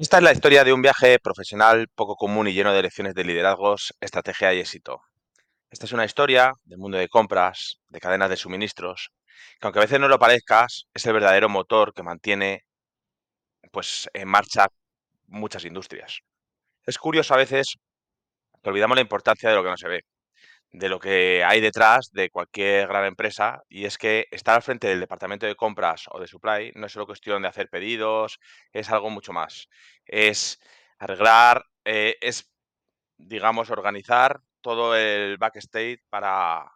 Esta es la historia de un viaje profesional poco común y lleno de lecciones de liderazgos, estrategia y éxito. Esta es una historia del mundo de compras, de cadenas de suministros, que aunque a veces no lo parezcas, es el verdadero motor que mantiene pues, en marcha muchas industrias. Es curioso a veces que olvidamos la importancia de lo que no se ve, de lo que hay detrás de cualquier gran empresa, y es que estar al frente del departamento de compras o de supply no es solo cuestión de hacer pedidos, es algo mucho más. Es arreglar, eh, es, digamos, organizar todo el backstage para,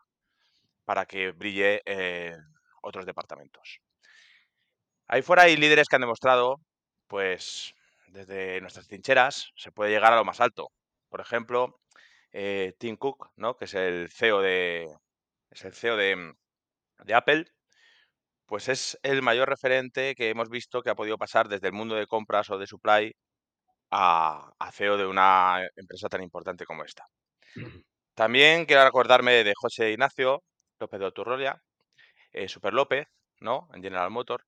para que brille eh, otros departamentos. Ahí fuera hay líderes que han demostrado, pues, desde nuestras trincheras se puede llegar a lo más alto. Por ejemplo, eh, Tim Cook, ¿no? que es el CEO de, es el CEO de, de Apple, pues es el mayor referente que hemos visto que ha podido pasar desde el mundo de compras o de supply a, a CEO de una empresa tan importante como esta. También quiero recordarme de José Ignacio López de Oturrolia, eh, Super López, ¿no? En General Motor.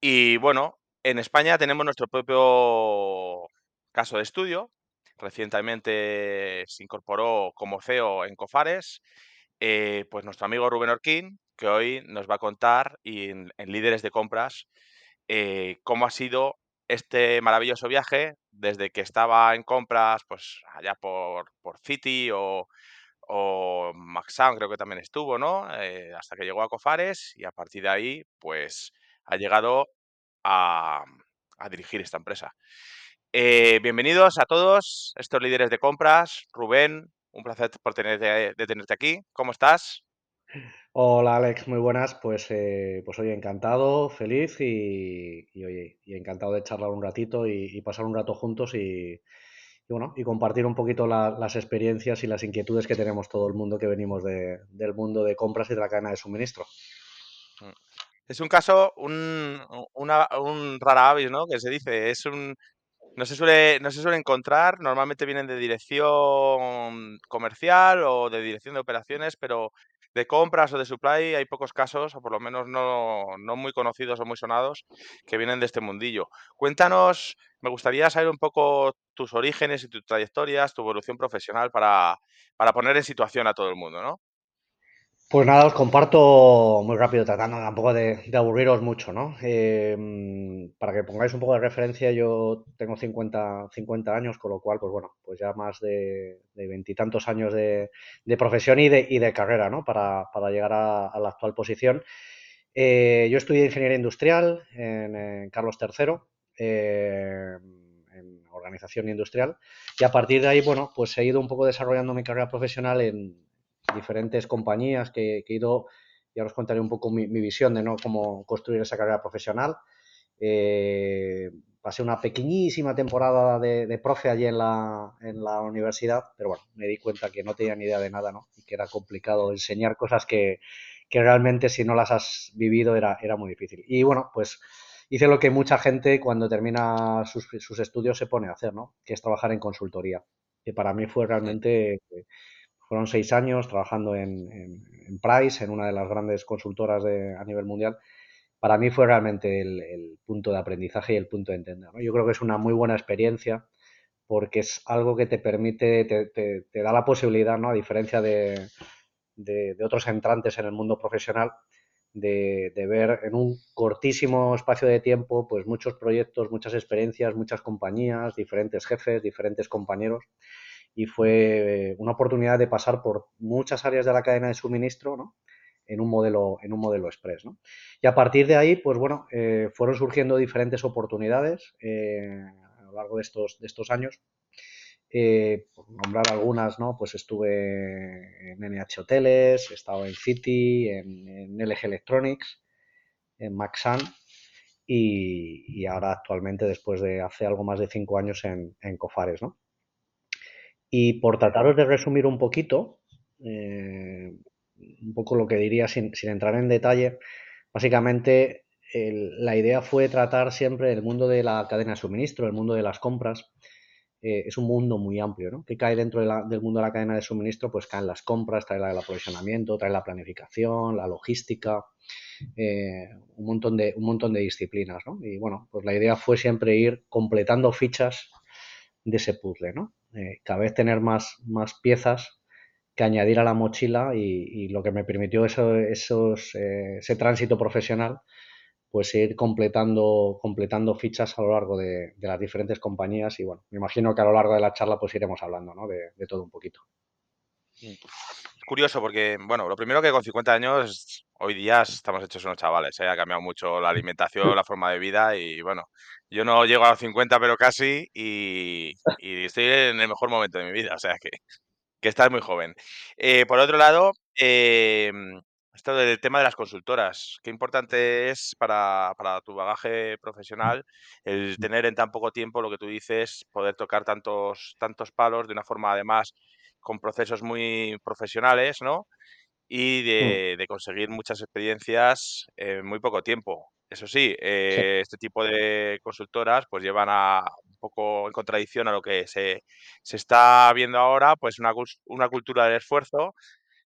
Y bueno, en España tenemos nuestro propio caso de estudio. Recientemente se incorporó como CEO en Cofares, eh, pues nuestro amigo Rubén Orquín, que hoy nos va a contar y en, Líderes de Compras eh, cómo ha sido este maravilloso viaje desde que estaba en compras, pues allá por, por City o, o Maxam creo que también estuvo, ¿no? Eh, hasta que llegó a Cofares y a partir de ahí, pues ha llegado a dirigir esta empresa. Eh, bienvenidos a todos, estos líderes de compras. Rubén, un placer por tener, de, tenerte aquí. ¿Cómo estás? Hola Alex, muy buenas. Pues, eh, pues oye, encantado, feliz y, y, oye, y encantado de charlar un ratito y, y pasar un rato juntos y, y bueno, y compartir un poquito la- las experiencias y las inquietudes que tenemos todo el mundo que venimos de- del mundo de compras y de la cadena de suministro. Mm. Es un caso, un, una, un rara avis, ¿no? Que se dice, es un, no se suele, no se suele encontrar, normalmente vienen de dirección comercial o de dirección de operaciones, pero de compras o de supply hay pocos casos, o por lo menos no, no muy conocidos o muy sonados, que vienen de este mundillo. Cuéntanos, me gustaría saber un poco tus orígenes y tus trayectorias, tu evolución profesional para, para poner en situación a todo el mundo, ¿no? Pues nada, os comparto muy rápido, tratando tampoco de, de aburriros mucho, ¿no? Eh, para que pongáis un poco de referencia, yo tengo 50, 50 años, con lo cual, pues bueno, pues ya más de veintitantos años de, de profesión y de, y de carrera, ¿no? Para, llegar a, la actual posición. Eh, yo estudié ingeniería industrial en, en Carlos III, eh, en organización industrial, y a partir de ahí, bueno, pues he ido un poco desarrollando mi carrera profesional en diferentes compañías que, que he ido, ya os contaré un poco mi, mi, visión de ¿no? cómo construir esa carrera profesional. Eh, pasé una pequeñísima temporada de, de profe allí en la, en la, universidad, pero bueno, me di cuenta que no tenía ni idea de nada, ¿no? Y que era complicado enseñar cosas que, que realmente si no las has vivido era, era, muy difícil. Y bueno, pues hice lo que mucha gente cuando termina sus, sus estudios se pone a hacer, ¿no? Que es trabajar en consultoría. Que para mí fue realmente fueron seis años trabajando en, en, Price, en una de las grandes consultoras de, a nivel mundial. Para mí fue realmente el, el punto de aprendizaje y el punto de entender. ¿no? Yo creo que es una muy buena experiencia porque es algo que te permite, te, te, te da la posibilidad, ¿no? a diferencia de, otros entrantes en el mundo profesional, de, de, ver en un cortísimo espacio de tiempo pues muchos proyectos, muchas experiencias, muchas compañías, diferentes jefes, diferentes compañeros y fue una oportunidad de pasar por muchas áreas de la cadena de suministro, ¿no? En un modelo, en un modelo express, ¿no? Y a partir de ahí, pues bueno, eh, fueron surgiendo diferentes oportunidades eh, a lo largo de estos, de estos años. Eh, por nombrar algunas, ¿no? Pues estuve en NH Hoteles, he estado en City, en, en LG Electronics, en Maxan y, y, ahora actualmente, después de hace algo más de cinco años, en, en Cofares, ¿no? Y por trataros de resumir un poquito, eh, un poco lo que diría sin, entrar en detalle, básicamente la idea fue tratar siempre el mundo de la cadena de suministro, el mundo de las compras, eh, es un mundo muy amplio, ¿no? Que cae dentro del mundo de la cadena de suministro, pues caen las compras, trae el aprovisionamiento, trae la planificación, la logística, eh, un, montón de, un montón de disciplinas, ¿no? Y bueno, pues la idea fue siempre ir completando fichas de ese puzzle, ¿no? Eh, cada vez tener más, más piezas que añadir a la mochila y, lo que me permitió eso, esos, ese tránsito profesional pues ir completando, completando fichas a lo largo de, las diferentes compañías y bueno, me imagino que a lo largo de la charla pues iremos hablando ¿no? de, todo un poquito. Es curioso porque, bueno, lo primero que con 50 años, hoy día estamos hechos unos chavales, ¿eh? ha cambiado mucho la alimentación, la forma de vida y bueno, yo no llego a los 50 pero casi y, estoy en el mejor momento de mi vida, o sea que, que estás muy joven. Eh, por otro lado, eh, esto del tema de las consultoras, qué importante es para, tu bagaje profesional el tener en tan poco tiempo lo que tú dices, poder tocar tantos, tantos palos de una forma además con procesos muy profesionales, ¿no? Y de, mm. conseguir muchas experiencias en muy poco tiempo. Eso sí, eh, este tipo de consultoras pues llevan a un poco en contradicción a lo que se, está viendo ahora, pues una, una cultura del esfuerzo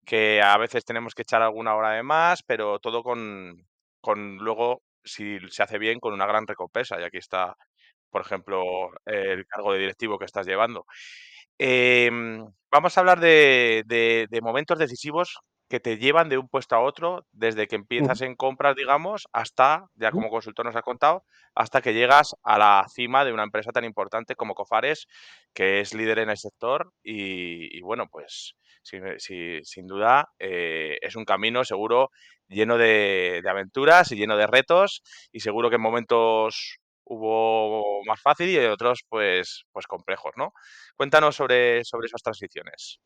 que a veces tenemos que echar alguna hora de más, pero todo con, con luego, si se hace bien, con una gran recompensa. Y aquí está, por ejemplo, el cargo de directivo que estás llevando. Em, vamos a hablar de, de, momentos decisivos que te llevan de un puesto a otro, desde que empiezas en compras, digamos, hasta, ya como consultor nos has contado, hasta que llegas a la cima de una empresa tan importante como Cofares, que es líder en el sector y, bueno, pues sin duda eh, es un camino seguro lleno de, aventuras y lleno de retos y seguro que en momentos hubo más fácil y en otros pues, pues complejos, ¿no? Cuéntanos sobre, sobre esas transiciones.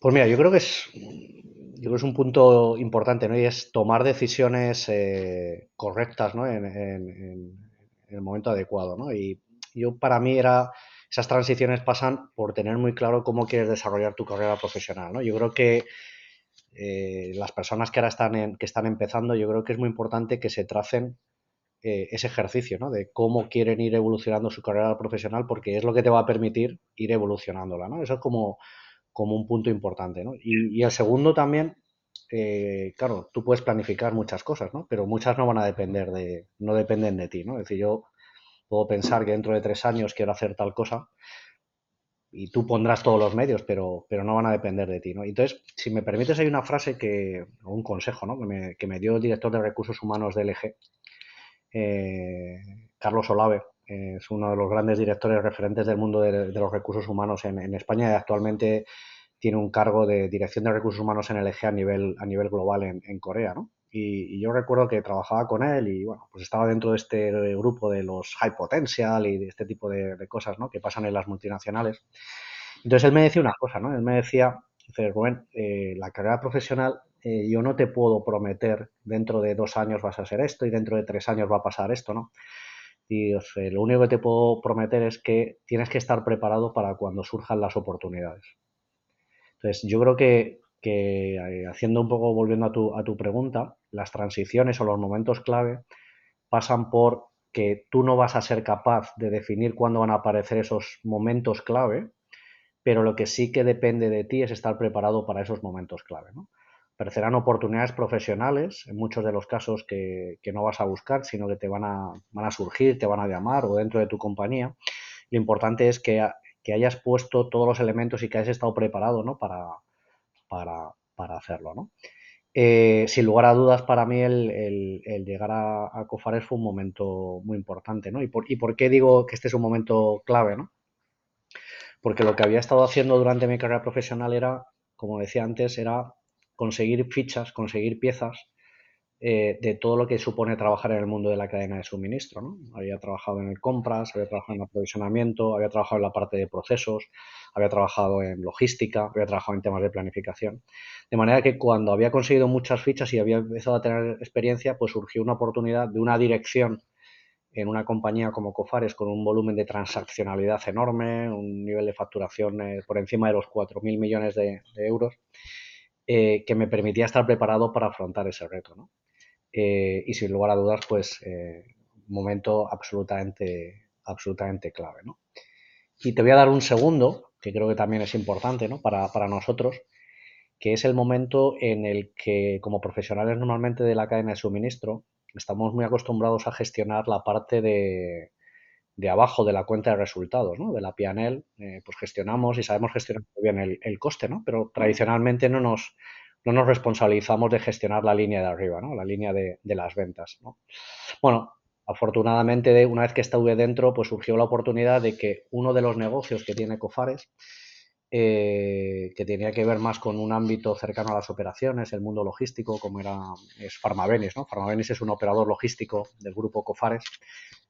Pues mira, yo creo que es, yo creo que es un punto importante, ¿no? Y es tomar decisiones eh, correctas, ¿no? En, en, el momento adecuado, ¿no? Y yo para mí era esas transiciones pasan por tener muy claro cómo quieres desarrollar tu carrera profesional, ¿no? Yo creo que eh, las personas que ahora están, que están empezando, yo creo que es muy importante que se tracen eh, ese ejercicio, ¿no? De cómo quieren ir evolucionando su carrera profesional, porque es lo que te va a permitir ir evolucionándola, ¿no? Eso es como, como un punto importante, ¿no? Y, el segundo también, eh, claro, tú puedes planificar muchas cosas, ¿no? Pero muchas no van a depender de, no dependen de ti, ¿no? Es decir, yo Puedo pensar que dentro de tres años quiero hacer tal cosa y tú pondrás todos los medios, pero, pero no van a depender de ti. ¿no? Entonces, si me permites, hay una frase que, o un consejo ¿no? que, me, que, me, dio el director de recursos humanos de LG, eh, Carlos Olave, es uno de los grandes directores referentes del mundo de, los recursos humanos en, España y actualmente tiene un cargo de dirección de recursos humanos en LG a nivel, a nivel global en, en Corea. ¿no? Y, yo recuerdo que trabajaba con él y bueno, pues estaba dentro de este grupo de los high potential y de este tipo de, cosas ¿no? que pasan en las multinacionales. Entonces él me decía una cosa, ¿no? Él me decía, dice, Rubén, eh, la carrera profesional eh, yo no te puedo prometer dentro de dos años vas a hacer esto y dentro de tres años va a pasar esto, ¿no? Y lo único que te puedo prometer es que tienes que estar preparado para cuando surjan las oportunidades. Entonces, yo creo que que eh, haciendo un poco, volviendo a tu, a tu pregunta, las transiciones o los momentos clave pasan por que tú no vas a ser capaz de definir cuándo van a aparecer esos momentos clave, pero lo que sí que depende de ti es estar preparado para esos momentos clave. ¿no? Aparecerán oportunidades profesionales, en muchos de los casos que, no vas a buscar, sino que te van a, van a surgir, te van a llamar o dentro de tu compañía. Lo importante es que, que hayas puesto todos los elementos y que hayas estado preparado ¿no? para, para, hacerlo, ¿no? Eh, sin lugar a dudas, para mí el, llegar a, Cofares fue un momento muy importante, ¿no? ¿Y por, ¿Y por, qué digo que este es un momento clave, ¿no? Porque lo que había estado haciendo durante mi carrera profesional era, como decía antes, era conseguir fichas, conseguir piezas eh, de todo lo que supone trabajar en el mundo de la cadena de suministro. ¿no? Había trabajado en el compras, había trabajado en aprovisionamiento, había trabajado en la parte de procesos, había trabajado en logística, había trabajado en temas de planificación. De manera que cuando había conseguido muchas fichas y había empezado a tener experiencia, pues surgió una oportunidad de una dirección en una compañía como Cofares con un volumen de transaccionalidad enorme, un nivel de facturación eh, por encima de los 4.000 millones de, euros, eh, que me permitía estar preparado para afrontar ese reto. ¿no? Eh, y sin lugar a dudas, pues, un momento absolutamente, absolutamente clave. ¿no? Y te voy a dar un segundo, que creo que también es importante ¿no? para, para nosotros, que es el momento en el que, como profesionales normalmente de la cadena de suministro, estamos muy acostumbrados a gestionar la parte de, de abajo de la cuenta de resultados, ¿no? De la PNL, eh, pues gestionamos y sabemos gestionar muy bien el, el, coste, ¿no? Pero tradicionalmente no nos, no nos responsabilizamos de gestionar la línea de arriba, ¿no? La línea de, de las ventas, ¿no? Bueno, afortunadamente, una vez que estuve dentro, pues surgió la oportunidad de que uno de los negocios que tiene Cofares, eh, que tenía que ver más con un ámbito cercano a las operaciones, el mundo logístico, como era Farmavenis, ¿no? Farmavenis es un operador logístico del grupo Cofares,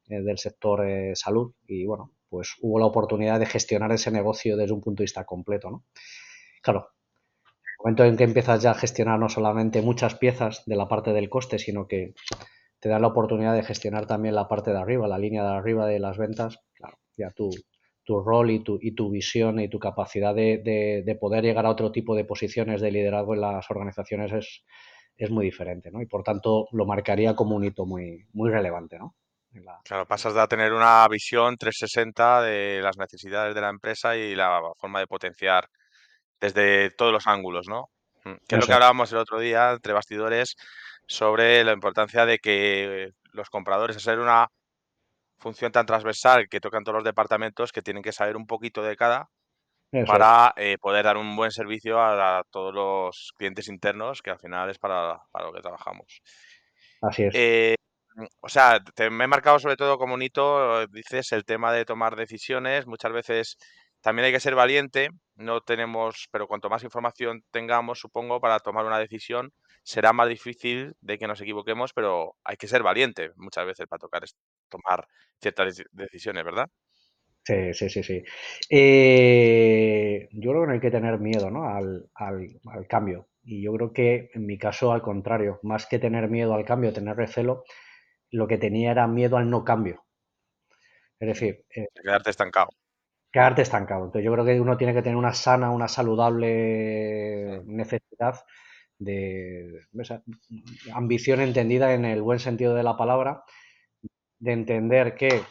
eh, del sector eh, salud y bueno, pues hubo la oportunidad de gestionar ese negocio desde un punto de vista completo, ¿no? Claro, el momento en que empiezas ya a gestionar no solamente muchas piezas de la parte del coste, sino que te da la oportunidad de gestionar también la parte de arriba, la línea de arriba de las ventas, claro, ya tu, tu rol y tu, y tu visión y tu capacidad de, de, de, poder llegar a otro tipo de posiciones de liderazgo en las organizaciones es, es muy diferente, ¿no? Y por tanto lo marcaría como un hito muy, muy relevante, ¿no? La... Claro, pasas de tener una visión 360 de las necesidades de la empresa y la forma de potenciar desde todos los ángulos, ¿no? Mm, que es lo que hablábamos el otro día entre bastidores sobre la importancia de que los compradores, hacer una función tan transversal que tocan todos los departamentos, que tienen que saber un poquito de cada Eso para eh, poder dar un buen servicio a, a, todos los clientes internos, que al final es para, para lo que trabajamos. Así es. Eh, o sea, te, me he marcado sobre todo como un hito, dices, el tema de tomar decisiones. Muchas veces también hay que ser valiente. No tenemos, pero cuanto más información tengamos, supongo, para tomar una decisión, será más difícil de que nos equivoquemos, pero hay que ser valiente muchas veces para tocar, tomar ciertas decisiones, ¿verdad? Sí, sí, sí, sí. Eh, yo creo que no hay que tener miedo ¿no? al, al, al, cambio. Y yo creo que en mi caso, al contrario, más que tener miedo al cambio, tener recelo, lo que tenía era miedo al no cambio. Es decir, eh, quedarte estancado. Quedarte estancado. Entonces yo creo que uno tiene que tener una sana, una saludable necesidad de esa ambición entendida en el buen sentido de la palabra, de entender que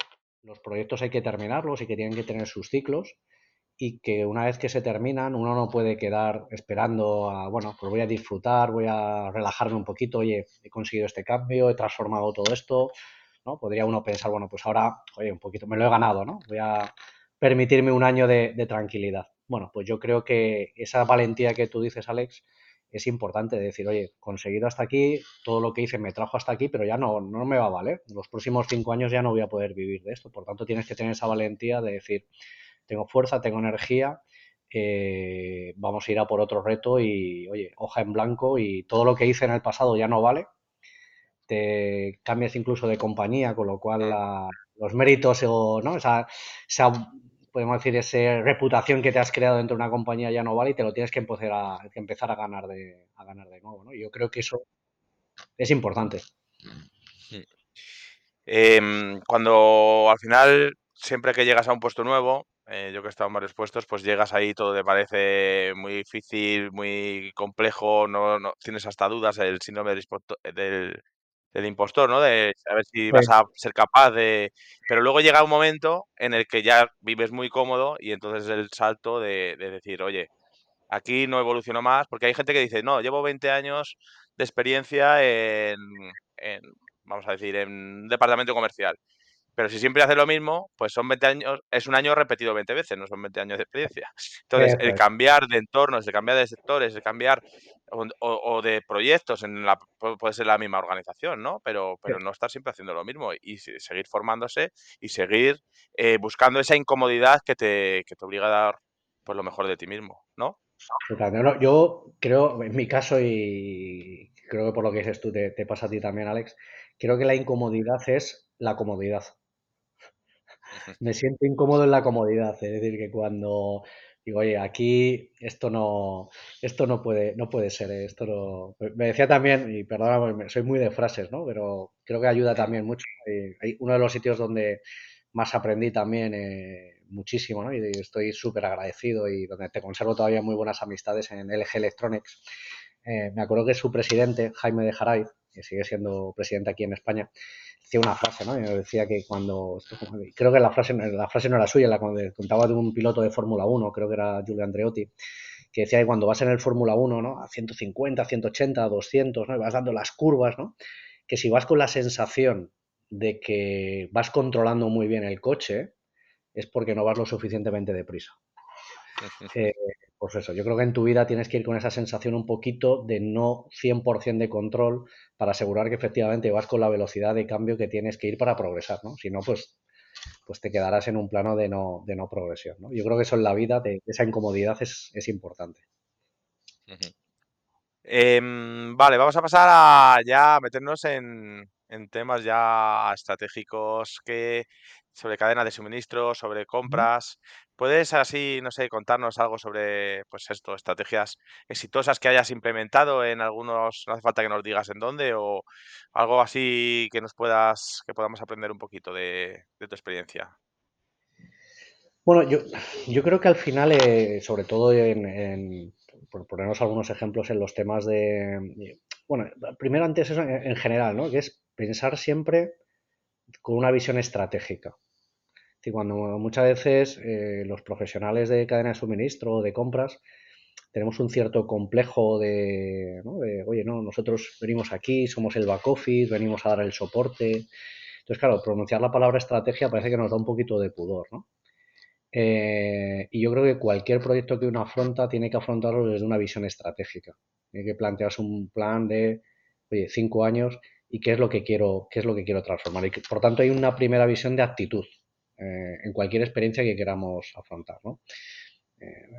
los proyectos hay que terminarlos y que tienen que tener sus ciclos y que una vez que se terminan uno no puede quedar esperando a, bueno, pues voy a disfrutar, voy a relajarme un poquito, oye, he conseguido este cambio, he transformado todo esto, ¿no? Podría uno pensar, bueno, pues ahora, oye, un poquito, me lo he ganado, ¿no? Voy a permitirme un año de, de tranquilidad. Bueno, pues yo creo que esa valentía que tú dices, Alex, es importante decir, oye, conseguido hasta aquí, todo lo que hice me trajo hasta aquí, pero ya no, no me va a valer. Los próximos cinco años ya no voy a poder vivir de esto. Por tanto, tienes que tener esa valentía de decir, tengo fuerza, tengo energía, eh, vamos a ir a por otro reto y, oye, hoja en blanco y todo lo que hice en el pasado ya no vale. Te cambias incluso de compañía, con lo cual la, los méritos o ¿no? esa podemos decir, esa reputación que te has creado dentro de una compañía ya no vale y te lo tienes que empezar a, que empezar a ganar de, a ganar de nuevo. ¿no? Yo creo que eso es importante. Eh, cuando al final, siempre que llegas a un puesto nuevo, eh, yo que he estado en varios puestos, pues llegas ahí, todo te parece muy difícil, muy complejo, no, no tienes hasta dudas, el síndrome del, del, impostor, ¿no? De saber si vas a ser capaz de... Pero luego llega un momento en el que ya vives muy cómodo y entonces el salto de, de decir, oye, aquí no evoluciono más, porque hay gente que dice, no, llevo 20 años de experiencia en, en vamos a decir, en un departamento comercial. Pero si siempre haces lo mismo, pues son 20 años, es un año repetido 20 veces, no son 20 años de experiencia. Entonces, el cambiar de entornos, el cambiar de sectores, el cambiar o, o, de proyectos, en la, puede ser la misma organización, ¿no? Pero, pero no estar siempre haciendo lo mismo y seguir formándose y seguir eh, buscando esa incomodidad que te, que te obliga a dar pues, lo mejor de ti mismo, ¿no? Yo creo, en mi caso, y creo que por lo que dices tú te, te pasa a ti también, Alex, creo que la incomodidad es la comodidad me siento incómodo en la comodidad. Es decir, que cuando digo, oye, aquí esto no, esto no puede, no puede ser, ¿eh? esto no. Me decía también, y perdona, soy muy de frases, ¿no? Pero creo que ayuda también mucho. Hay uno de los sitios donde más aprendí también eh, muchísimo, ¿no? Y estoy súper agradecido y donde te conservo todavía muy buenas amistades en LG Electronics. Eh, me acuerdo que su presidente, Jaime de Jaraiz, que sigue siendo presidente aquí en España, decía una frase, ¿no? decía que cuando, creo que la frase, la frase no era suya, la contaba de un piloto de Fórmula 1, creo que era Giulio Andreotti, que decía que cuando vas en el Fórmula 1, ¿no? A 150, 180, 200, ¿no? Y vas dando las curvas, ¿no? Que si vas con la sensación de que vas controlando muy bien el coche, es porque no vas lo suficientemente deprisa. Eh, pues eso, yo creo que en tu vida tienes que ir con esa sensación un poquito de no 100% de control para asegurar que efectivamente vas con la velocidad de cambio que tienes que ir para progresar, ¿no? Si no, pues, pues te quedarás en un plano de no, de no progresión, ¿no? Yo creo que eso en la vida, esa incomodidad es, importante. Em, vale, vamos a pasar a ya meternos en, en temas ya estratégicos que sobre cadena de suministro, sobre compras. ¿Puedes así, no sé, contarnos algo sobre, pues esto, estrategias exitosas que hayas implementado en algunos, no hace falta que nos digas en dónde, o algo así que nos puedas, que podamos aprender un poquito de, tu experiencia? Bueno, yo, yo creo que al final, eh, sobre todo en, por ponernos algunos ejemplos en los temas de, bueno, primero antes eso en general, ¿no? Que es pensar siempre con una visión estratégica. Cuando muchas veces eh, los profesionales de cadena de suministro o de compras tenemos un cierto complejo de, oye, no, nosotros venimos aquí, somos el back office, venimos a dar el soporte. Entonces, claro, pronunciar la palabra estrategia parece que nos da un poquito de pudor, ¿no? Eh, y yo creo que cualquier proyecto que uno afronta tiene que afrontarlo desde una visión estratégica. Tiene que plantearse un plan de, oye, cinco años y qué es lo que quiero, qué es lo que quiero transformar. Y por tanto hay una primera visión de actitud. Eh, en cualquier experiencia que queramos afrontar. Eh,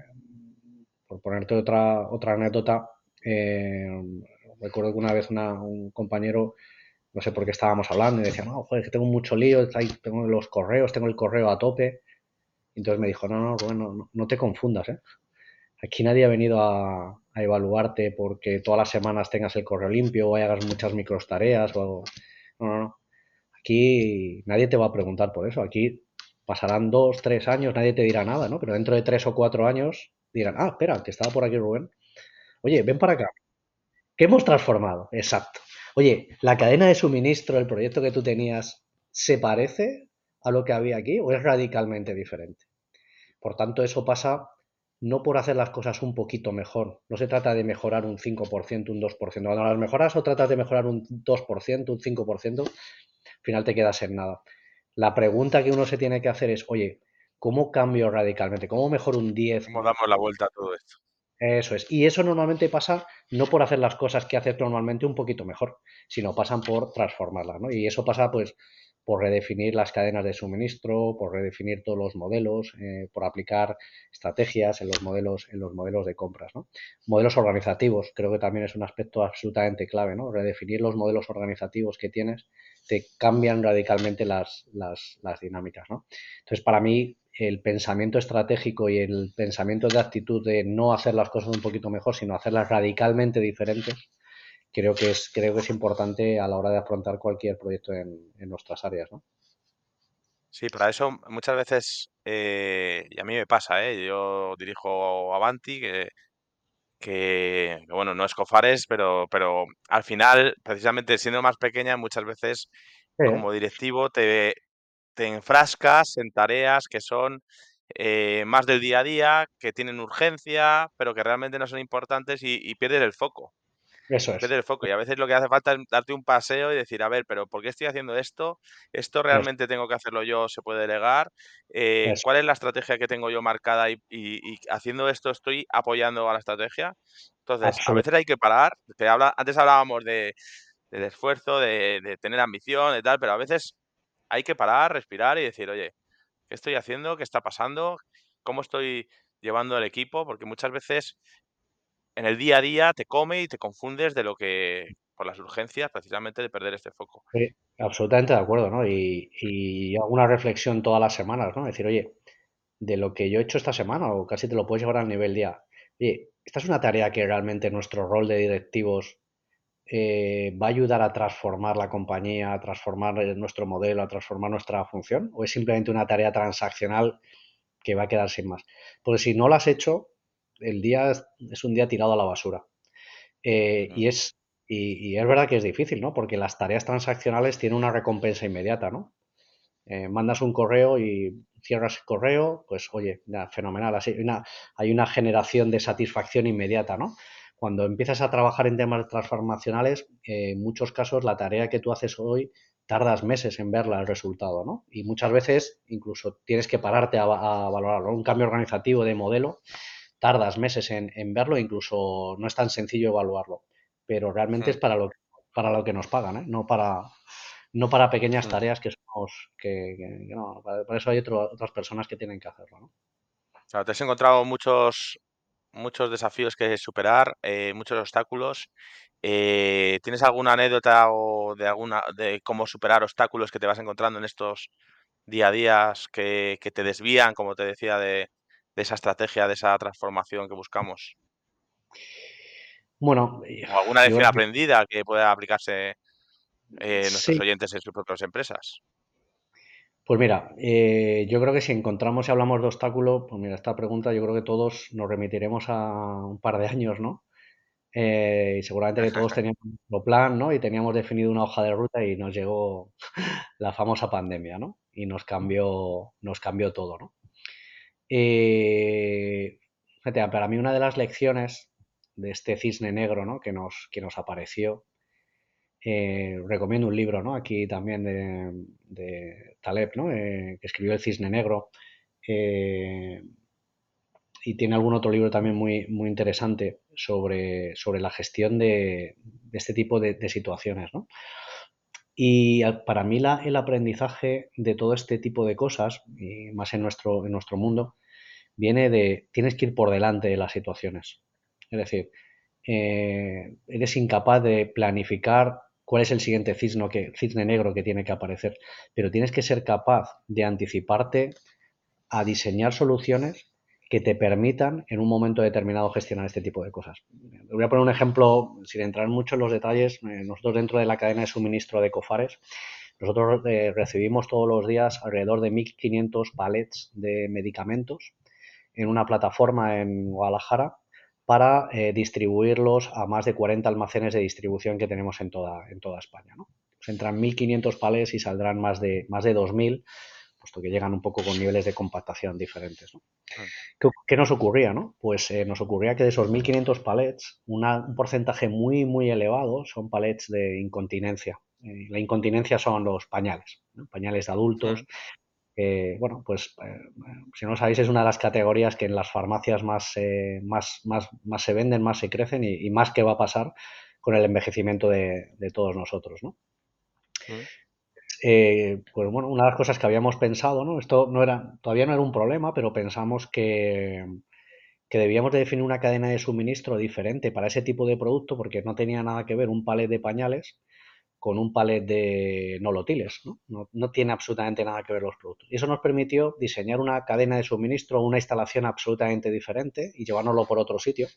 por ponerte otra, otra anécdota, eh, recuerdo que una vez un compañero, no sé por qué estábamos hablando, y decía, no, joder, que tengo mucho lío, tengo los correos, tengo el correo a tope. entonces me dijo, no, no, bueno, no, te confundas, Aquí nadie ha venido a, evaluarte porque todas las semanas tengas el correo limpio o hagas muchas micros tareas o algo. No, no, no. Aquí nadie te va a preguntar por eso. Aquí pasarán dos, tres años, nadie te dirá nada, ¿no? Pero dentro de tres o cuatro años dirán, ah, espera, que estaba por aquí Rubén. Oye, ven para acá. ¿Qué hemos transformado? Exacto. Oye, ¿la cadena de suministro, el proyecto que tú tenías, se parece a lo que había aquí o es radicalmente diferente? Por tanto, eso pasa no por hacer las cosas un poquito mejor. No se trata de mejorar un 5%, un 2%. Cuando las mejoras o tratas de mejorar un 2%, un 5%, al final te quedas en nada. La pregunta que uno se tiene que hacer es, oye, ¿cómo cambio radicalmente? ¿Cómo mejor un 10? ¿Cómo damos la vuelta a todo esto? Eso es. Y eso normalmente pasa no por hacer las cosas que haces normalmente un poquito mejor, sino pasan por transformarlas, ¿no? Y eso pasa, pues, por redefinir las cadenas de suministro, por redefinir todos los modelos, eh, por aplicar estrategias en los modelos, en los modelos de compras, ¿no? Modelos organizativos, creo que también es un aspecto absolutamente clave, ¿no? Redefinir los modelos organizativos que tienes te cambian radicalmente las, las, dinámicas. ¿no? Entonces, para mí, el pensamiento estratégico y el pensamiento de actitud de no hacer las cosas un poquito mejor, sino hacerlas radicalmente diferentes, creo que es, creo que es importante a la hora de afrontar cualquier proyecto en, nuestras áreas. ¿no? Sí, para eso muchas veces, eh, y a mí me pasa, ¿eh? yo dirijo Avanti, que que, bueno, no es Cofares, pero, pero al final, precisamente siendo más pequeña, muchas veces como directivo te, te enfrascas en tareas que son eh, más del día a día, que tienen urgencia, pero que realmente no son importantes y, y pierdes el foco. Eso es. el foco. Y a veces lo que hace falta es darte un paseo y decir, a ver, pero ¿por qué estoy haciendo esto? ¿Esto realmente tengo que hacerlo yo? ¿Se puede delegar? Eh, ¿Cuál es la estrategia que tengo yo marcada? Y, haciendo esto estoy apoyando a la estrategia. Entonces, a veces hay que parar. Te habla, antes hablábamos de, del esfuerzo, de, de tener ambición, de tal, pero a veces hay que parar, respirar y decir, oye, ¿qué estoy haciendo? ¿Qué está pasando? ¿Cómo estoy llevando el equipo? Porque muchas veces en el día a día te come y te confundes de lo que, por las urgencias, precisamente de perder este foco. Sí, absolutamente de acuerdo, ¿no? Y, y hago una reflexión todas las semanas, ¿no? Decir, oye, de lo que yo he hecho esta semana, o casi te lo puedes llevar al nivel día, oye, esta es una tarea que realmente nuestro rol de directivos eh, va a ayudar a transformar la compañía, a transformar nuestro modelo, a transformar nuestra función, o es simplemente una tarea transaccional que va a quedar sin más. Porque si no lo has hecho, el día es un día tirado a la basura. Eh, y es Y, es verdad que es difícil, ¿no? Porque las tareas transaccionales tienen una recompensa inmediata, ¿no? Eh, mandas un correo y cierras el correo, pues oye, fenomenal. Así, hay, una, hay una generación de satisfacción inmediata, ¿no? Cuando empiezas a trabajar en temas transformacionales, eh, en muchos casos la tarea que tú haces hoy tardas meses en verla el resultado, ¿no? Y muchas veces incluso tienes que pararte a, valorarlo. Un cambio organizativo de modelo tardas meses en, verlo, incluso no es tan sencillo evaluarlo, pero realmente es para lo, para lo que nos pagan, ¿eh? no para no para pequeñas tareas que somos que, no, para, eso hay otras personas que tienen que hacerlo, ¿no? Claro, te has encontrado muchos muchos desafíos que superar, eh, muchos obstáculos. Eh, ¿Tienes alguna anécdota o de alguna de cómo superar obstáculos que te vas encontrando en estos día a días que, te desvían, como te decía, de, esa estrategia, de esa transformación que buscamos? Bueno, o alguna lección aprendida que pueda aplicarse eh, nuestros oyentes en sus propias empresas. Pues mira, eh, yo creo que si encontramos y hablamos de obstáculo, pues mira, esta pregunta yo creo que todos nos remitiremos a un par de años, ¿no? Eh, y seguramente que todos teníamos un plan, ¿no? Y teníamos definido una hoja de ruta y nos llegó la famosa pandemia, ¿no? Y nos cambió, nos cambió todo, ¿no? Eh, para mí una de las lecciones de este cisne negro, ¿no? Que nos, que nos apareció eh, recomiendo un libro, ¿no? Aquí también de, Taleb, ¿no? Eh, que escribió El Cisne Negro. Eh, y tiene algún otro libro también muy, muy interesante sobre, sobre la gestión de, este tipo de, situaciones, ¿no? Y para mí la, el aprendizaje de todo este tipo de cosas, y más en nuestro, en nuestro mundo, viene de tienes que ir por delante de las situaciones. Es decir, eres incapaz de planificar cuál es el siguiente cisne, que, cisne negro que tiene que aparecer, pero tienes que ser capaz de anticiparte a diseñar soluciones que te permitan en un momento determinado gestionar este tipo de cosas. Voy a poner un ejemplo, sin entrar mucho en los detalles, eh, nosotros dentro de la cadena de suministro de Cofares, nosotros eh, recibimos todos los días alrededor de 1.500 palets de medicamentos en una plataforma en Guadalajara para eh, distribuirlos a más de 40 almacenes de distribución que tenemos en toda, en toda España. ¿no? Pues entran 1.500 palés y saldrán más de, más de 2.000, puesto que llegan un poco con niveles de compactación diferentes. ¿no? ¿Qué, nos ocurría? No? Pues eh, nos ocurría que de esos 1.500 palets, un porcentaje muy, muy elevado son palets de incontinencia. Eh, la incontinencia son los pañales, pañales de adultos, bueno, pues eh, si no lo sabéis, es una de las categorías que en las farmacias más, más, más, más, se venden, más se crecen y, más que va a pasar con el envejecimiento de, todos nosotros, ¿no? Eh, pues bueno, una de las cosas que habíamos pensado, ¿no? Esto no era, todavía no era un problema, pero pensamos que, que debíamos de definir una cadena de suministro diferente para ese tipo de producto porque no tenía nada que ver un palet de pañales con un palet de nolotiles. ¿no? ¿no? tiene absolutamente nada que ver los productos. Y eso nos permitió diseñar una cadena de suministro, una instalación absolutamente diferente y llevárnoslo por otro sitio.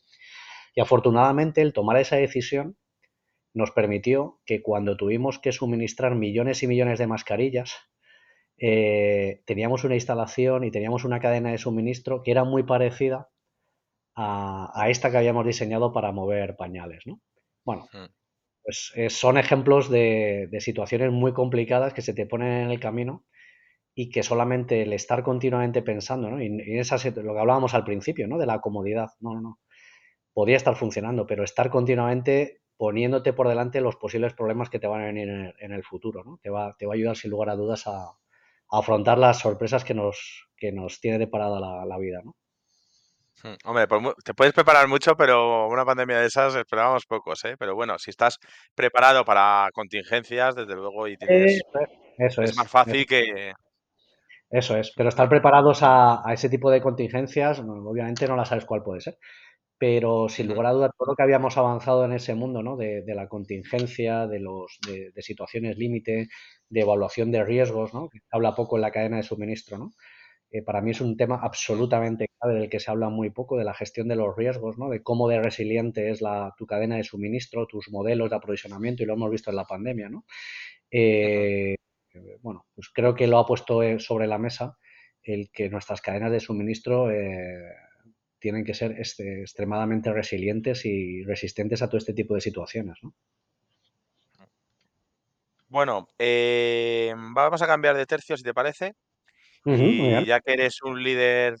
Y afortunadamente el tomar esa decisión nos permitió que cuando tuvimos que suministrar millones y millones de mascarillas, eh, teníamos una instalación y teníamos una cadena de suministro que era muy parecida a, esta que habíamos diseñado para mover pañales. ¿no? Bueno, pues eh, son ejemplos de, situaciones muy complicadas que se te ponen en el camino y que solamente el estar continuamente pensando, ¿no? Y, esa, lo que hablábamos al principio, ¿no? De la comodidad, no, no, no. Podía estar funcionando, pero estar continuamente poniéndote por delante los posibles problemas que te van a venir en el, futuro, ¿no? Te va, te va a ayudar sin lugar a dudas a, afrontar las sorpresas que nos, que nos tiene deparada la, la vida, ¿no? Hmm, hombre, te puedes preparar mucho, pero una pandemia de esas esperábamos pocos, ¿eh? Pero bueno, si estás preparado para contingencias, desde luego, y tienes... Eso es. más fácil que... Eso es, pero estar preparados a, ese tipo de contingencias, obviamente no la sabes cuál puede ser, pero sin lugar a dudas, todo lo que habíamos avanzado en ese mundo, ¿no? De, la contingencia, de, los, de, de situaciones límite, de evaluación de riesgos, ¿no? Que habla poco en la cadena de suministro, ¿no? para mí es un tema absolutamente clave del que se habla muy poco, de la gestión de los riesgos, ¿no? de cómo de resiliente es la, tu cadena de suministro, tus modelos de aprovisionamiento, y lo hemos visto en la pandemia. ¿no? Eh, bueno, pues creo que lo ha puesto eh, sobre la mesa el que nuestras cadenas de suministro eh, tienen que ser este, extremadamente resilientes y resistentes a todo este tipo de situaciones. ¿no? Bueno, eh, vamos a cambiar de tercio, si te parece. Y ya que eres un líder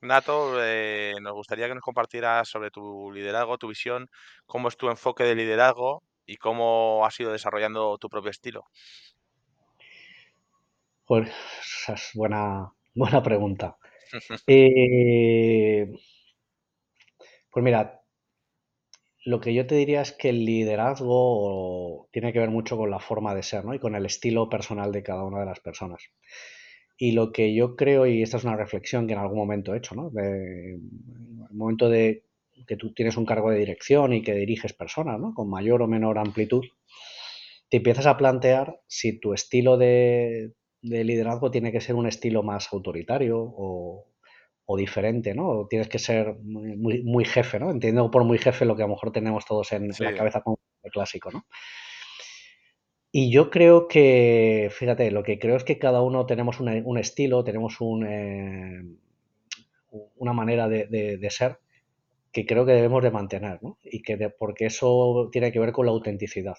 nato, eh, nos gustaría que nos compartieras sobre tu liderazgo, tu visión, cómo es tu enfoque de liderazgo y cómo has ido desarrollando tu propio estilo. Pues esa es buena, buena pregunta. Eh, pues mira, lo que yo te diría es que el liderazgo tiene que ver mucho con la forma de ser, ¿no? Y con el estilo personal de cada una de las personas. Y lo que yo creo, y esta es una reflexión que en algún momento he hecho, ¿no? De, el momento de que tú tienes un cargo de dirección y que diriges personas, ¿no? Con mayor o menor amplitud, te empiezas a plantear si tu estilo de, de liderazgo tiene que ser un estilo más autoritario o, o diferente, ¿no? Tienes que ser muy, muy, muy, jefe, ¿no? Entiendo por muy jefe lo que a lo mejor tenemos todos en, la cabeza como clásico, ¿no? Y yo creo que, fíjate, lo que creo es que cada uno tenemos una, un estilo, tenemos un, eh, una manera de, de, de, ser que creo que debemos de mantener, ¿no? Y que de, porque eso tiene que ver con la autenticidad.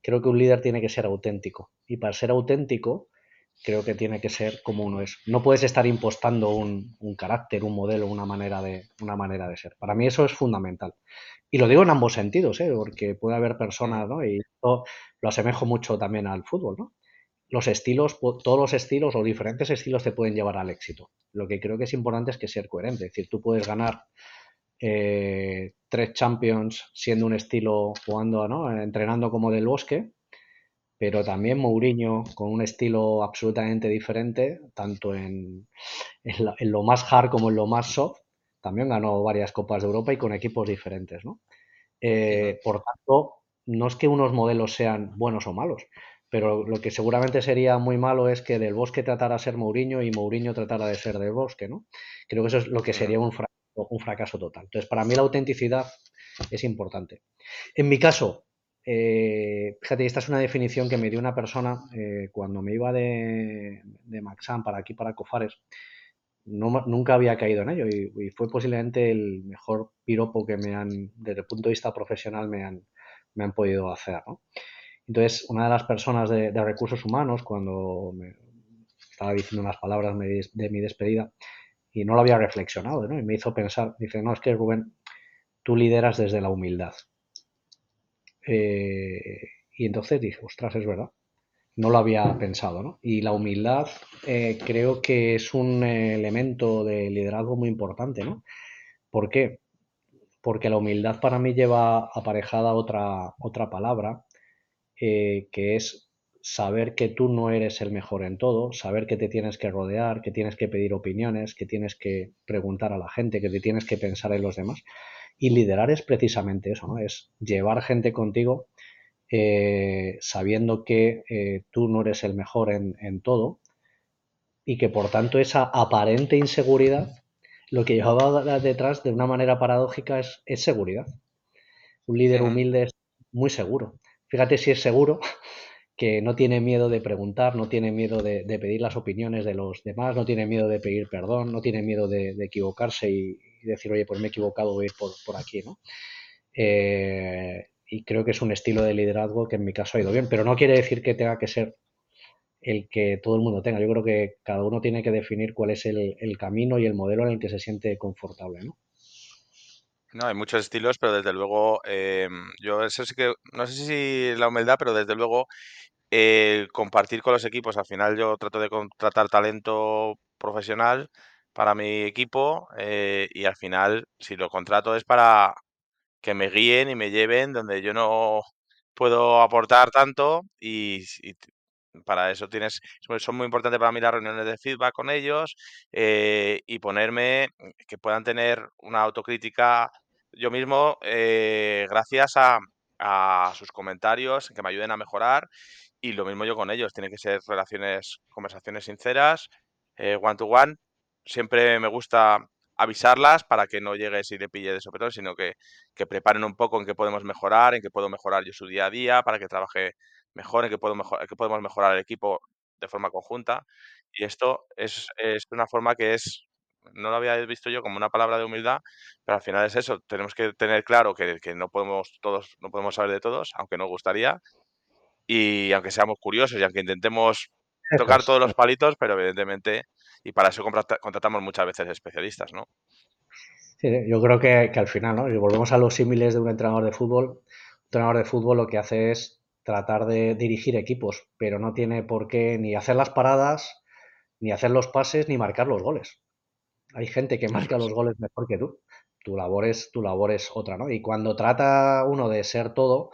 Creo que un líder tiene que ser auténtico. Y para ser auténtico, creo que tiene que ser como uno es. No puedes estar impostando un, un, carácter, un modelo, una manera, de, una manera de ser. Para mí eso es fundamental. Y lo digo en ambos sentidos, ¿eh? porque puede haber personas, ¿no? y esto lo asemejo mucho también al fútbol, ¿no? Los estilos, todos los estilos o diferentes estilos te pueden llevar al éxito. Lo que creo que es importante es que ser coherente. Es decir, tú puedes ganar eh, tres Champions siendo un estilo jugando, ¿no? entrenando como del bosque, pero también Mourinho con un estilo absolutamente diferente, tanto en, en, la, en, lo más hard como en lo más soft, también ganó varias Copas de Europa y con equipos diferentes, ¿no? Eh, por tanto, no es que unos modelos sean buenos o malos, pero lo que seguramente sería muy malo es que del Bosque tratara de ser Mourinho y Mourinho tratara de ser del Bosque, ¿no? Creo que eso es lo que sería un fracaso, un fracaso total. Entonces, para mí la autenticidad es importante. En mi caso, eh, fíjate, esta es una definición que me dio una persona eh, cuando me iba de, de Maxam para aquí, para Cofares. No, nunca había caído en ello y, fue posiblemente el mejor piropo que me han, desde el punto de vista profesional, me han, me han podido hacer. Entonces, una de las personas de, de recursos humanos, cuando me estaba diciendo unas palabras de, de mi despedida, y no lo había reflexionado, ¿no? Y me hizo pensar, dice, no, es que Rubén, tú lideras desde la humildad. Eh, y entonces dije, ostras, es verdad. No lo había pensado, ¿no? Y la humildad eh, creo que es un elemento de liderazgo muy importante, ¿no? ¿Por qué? Porque la humildad para mí lleva aparejada otra, otra palabra, eh, que es saber que tú no eres el mejor en todo, saber que te tienes que rodear, que tienes que pedir opiniones, que tienes que preguntar a la gente, que te tienes que pensar en los demás. Y liderar es precisamente eso, ¿no? Es llevar gente contigo eh, sabiendo que eh, tú no eres el mejor en, en, todo y que por tanto esa aparente inseguridad lo que llevaba detrás de una manera paradójica es, es seguridad. Un líder humilde es muy seguro. Fíjate si es seguro que no tiene miedo de preguntar, no tiene miedo de, de, pedir las opiniones de los demás, no tiene miedo de pedir perdón, no tiene miedo de, de equivocarse y, y, decir, oye, pues me he equivocado, voy a ir por, por aquí, ¿no? Eh, y creo que es un estilo de liderazgo que en mi caso ha ido bien, pero no quiere decir que tenga que ser el que todo el mundo tenga. Yo creo que cada uno tiene que definir cuál es el, camino y el modelo en el que se siente confortable, ¿no? No, hay muchos estilos, pero desde luego, eh, yo eso que, no sé si la humildad, pero desde luego eh, compartir con los equipos. Al final yo trato de contratar talento profesional para mi equipo eh, y al final si lo contrato es para que me guíen y me lleven donde yo no puedo aportar tanto y, y para eso tienes, son muy importantes para mí las reuniones de feedback con ellos eh, y ponerme, que puedan tener una autocrítica yo mismo eh, gracias a, a, sus comentarios, que me ayuden a mejorar y lo mismo yo con ellos, tienen que ser relaciones, conversaciones sinceras, eh, one to one. Siempre me gusta avisarlas para que no llegues y le pille de sopetón, sino que, que preparen un poco en qué podemos mejorar, en qué puedo mejorar yo su día a día, para que trabaje mejor, en qué, puedo mejor, qué podemos mejorar el equipo de forma conjunta. Y esto es, es una forma que es, no lo había visto yo como una palabra de humildad, pero al final es eso, tenemos que tener claro que, que no podemos todos, no podemos saber de todos, aunque nos gustaría, y aunque seamos curiosos y aunque intentemos tocar todos los palitos, pero evidentemente, y para eso contrata- contratamos muchas veces especialistas, ¿no? Sí, yo creo que, que al final, ¿no? Si volvemos a los símiles de un entrenador de fútbol, un entrenador de fútbol lo que hace es tratar de dirigir equipos, pero no tiene por qué ni hacer las paradas, ni hacer los pases, ni marcar los goles. Hay gente que marca los goles mejor que tú. Tu labor es, tu labor es otra, ¿no? Y cuando trata uno de ser todo,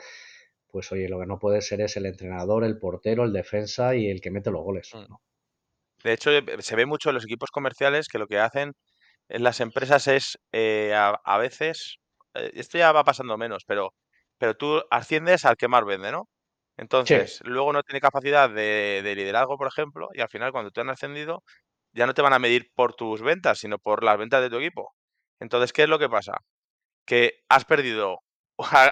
pues oye, lo que no puede ser es el entrenador, el portero, el defensa y el que mete los goles, Mm. ¿no? De hecho, eh, se ve mucho en los equipos comerciales que lo que hacen en las empresas es eh, a, a veces, eh, esto ya va pasando menos, pero, pero tú asciendes al que más vende, ¿no? Sí, Entonces, luego no tiene capacidad de, de liderazgo, por ejemplo, y al final cuando te han ascendido, ya no te van a medir por tus ventas, sino por las ventas de tu equipo. Entonces, ¿qué es lo que pasa? Que has perdido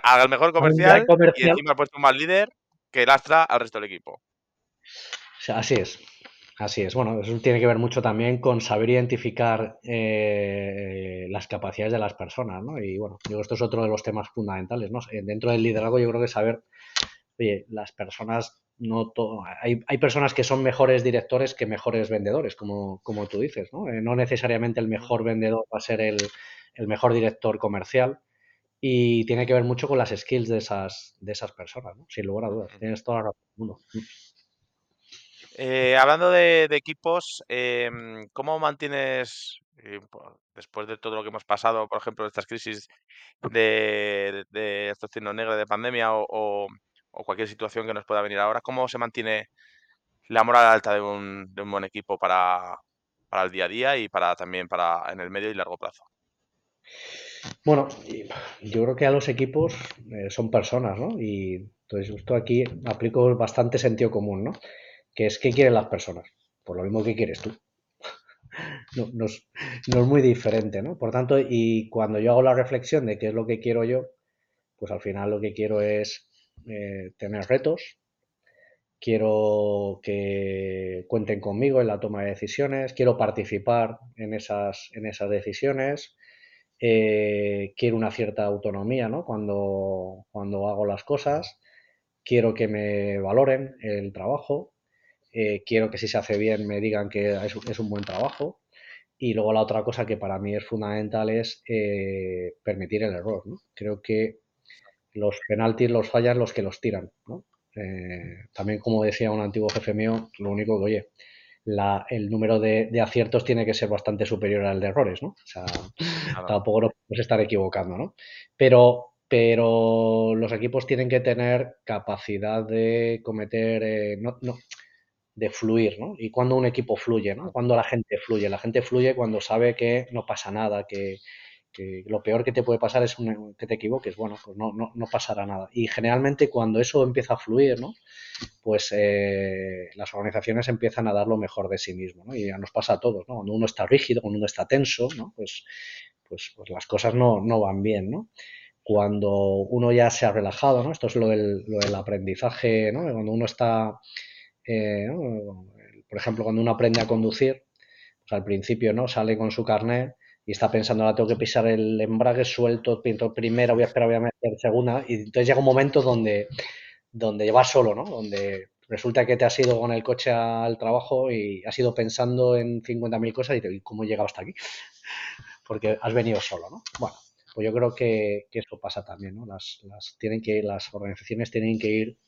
al mejor comercial y encima has puesto un mal líder que lastra al resto del equipo. O sea, así es, así es. Bueno, eso tiene que ver mucho también con saber identificar eh, las capacidades de las personas, ¿no? Y bueno, que esto es otro de los temas fundamentales, ¿no? Eh, Dentro del liderazgo yo creo que saber, oye, las personas, no to- hay, hay personas que son mejores directores que mejores vendedores, como, como tú dices, ¿no? Eh, no necesariamente el mejor vendedor va a ser el, el mejor director comercial y tiene que ver mucho con las skills de esas, de esas personas, ¿no? Sin lugar a dudas. Tienes toda la razón del mundo. Eh, hablando de, de equipos, em, ¿cómo mantienes, eh, después de todo lo que hemos pasado, por ejemplo, estas crisis de, de, de estos signos negros de pandemia o, o- o cualquier situación que nos pueda venir ahora, ¿cómo se mantiene la moral alta de un, de un buen equipo para, para el día a día y para también para en el medio y largo plazo? Bueno, yo creo que a los equipos eh, son personas, ¿no? Y entonces justo aquí aplico bastante sentido común, ¿no? Que es qué quieren las personas. Por lo mismo que quieres tú. No, no es, no es muy diferente, ¿no? Por tanto, y cuando yo hago la reflexión de qué es lo que quiero yo, pues al final lo que quiero es eh, tener retos, quiero que cuenten conmigo en la toma de decisiones, quiero participar en esas, en esas decisiones, eh, quiero una cierta autonomía, ¿no? Cuando, cuando hago las cosas, quiero que me valoren el trabajo, eh, quiero que si se hace bien me digan que es, es, un buen trabajo. Y luego la otra cosa que para mí es fundamental es eh, permitir el error, ¿no? Creo que los penaltis los fallan los que los tiran, ¿no? Eh, también, como decía un antiguo jefe mío, lo único que, oye, la, el número de, de, aciertos tiene que ser bastante superior al de errores, ¿no? O sea, Claro. tampoco nos podemos estar equivocando, ¿no? Pero, pero los equipos tienen que tener capacidad de cometer, eh, no, no, de fluir, ¿no? Y cuando un equipo fluye, ¿no? Cuando la gente fluye. La gente fluye cuando sabe que no pasa nada, que, que lo peor que te puede pasar es un, que te equivoques. Bueno, pues no, no, no, pasará nada. Y generalmente cuando eso empieza a fluir, ¿no? Pues eh, las organizaciones empiezan a dar lo mejor de sí mismo, ¿no? Y ya nos pasa a todos, ¿no? Cuando uno está rígido, cuando uno está tenso, ¿no? Pues, pues, pues las cosas no, no van bien, ¿no? Cuando uno ya se ha relajado, ¿no? Esto es lo del, lo del aprendizaje, ¿no? Cuando uno está eh, por ejemplo, cuando uno aprende a conducir, pues al principio no sale con su carnet y está pensando, ahora tengo que pisar el embrague suelto, pinto primera, voy a esperar, voy a meter segunda, y entonces llega un momento donde, donde vas solo, ¿no? Donde resulta que te has ido con el coche al trabajo y has ido pensando en 50.000 cosas y, te, ¿cómo he llegado hasta aquí? Porque has venido solo, ¿no? Bueno, pues yo creo que, que eso pasa también, ¿no? Las, las, tienen que, las organizaciones tienen que ir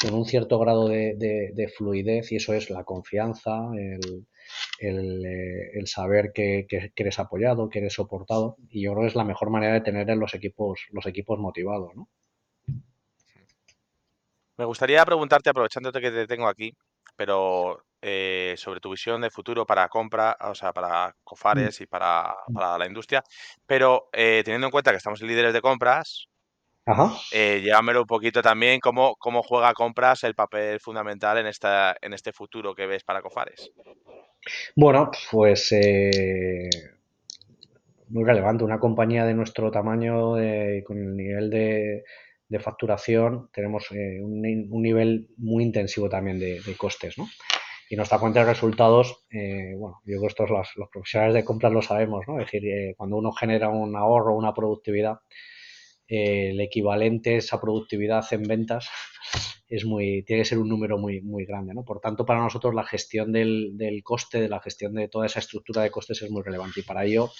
con un cierto grado de, de, de, fluidez y eso es la confianza, el, el, eh, el saber que, que, que, eres apoyado, que eres soportado y yo creo que es la mejor manera de tener en los equipos, los equipos motivados, ¿no? Me gustaría preguntarte, aprovechándote que te tengo aquí, pero eh, sobre tu visión de futuro para compra, o sea, para Cofares y para, para la industria, pero eh, teniendo en cuenta que estamos líderes de compras, Ajá. eh, llévamelo un poquito también, cómo, cómo juega compras el papel fundamental en, esta, en este futuro que ves para Cofares. Bueno, pues eh, muy relevante. Una compañía de nuestro tamaño, eh, con el nivel de, facturación, tenemos eh, un, un, nivel muy intensivo también de, de, costes, ¿no? Y nuestra cuenta de resultados, eh, bueno, yo creo que estos los, los, profesionales de compras lo sabemos, ¿no? Es decir, eh, cuando uno genera un ahorro, una productividad, el equivalente a esa productividad en ventas es muy, tiene que ser un número muy, muy grande, ¿no? Por tanto, para nosotros la gestión del, del coste, de la gestión de toda esa estructura de costes es muy relevante y para ello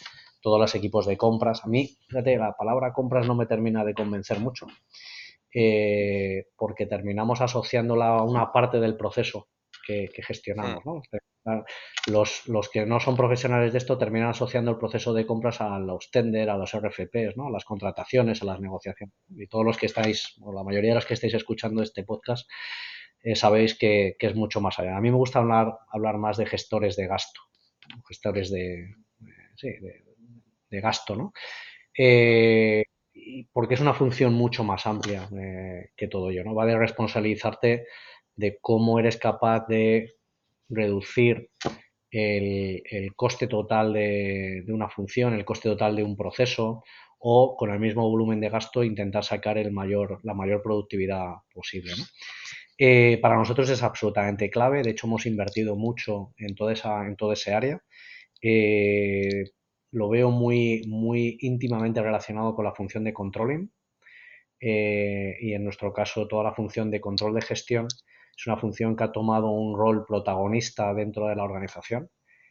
todos los equipos de compras, a mí, fíjate, la palabra compras no me termina de convencer mucho, eh, porque terminamos asociándola a una parte del proceso que, gestionamos, ¿no? Los, los, que no son profesionales de esto terminan asociando el proceso de compras a los tender, a los RFPs, ¿no? a las contrataciones, a las negociaciones. Y todos los que estáis, o la mayoría de los que estáis escuchando este podcast, eh, sabéis que, es mucho más allá. A mí me gusta hablar, hablar más de gestores de gasto, gestores de, sí, de, gasto, ¿no? Eh, porque es una función mucho más amplia eh, que todo ello, ¿no? Va de responsabilizarte de cómo eres capaz de reducir el, coste total de, una función, el coste total de un proceso o con el mismo volumen de gasto intentar sacar la mayor productividad posible. Eh, para nosotros es absolutamente clave, de hecho hemos invertido mucho en toda esa, área. Eh, lo veo muy, muy íntimamente relacionado con la función de controlling eh, y en nuestro caso toda la función de control de gestión es una función que ha tomado un rol protagonista dentro de la organización,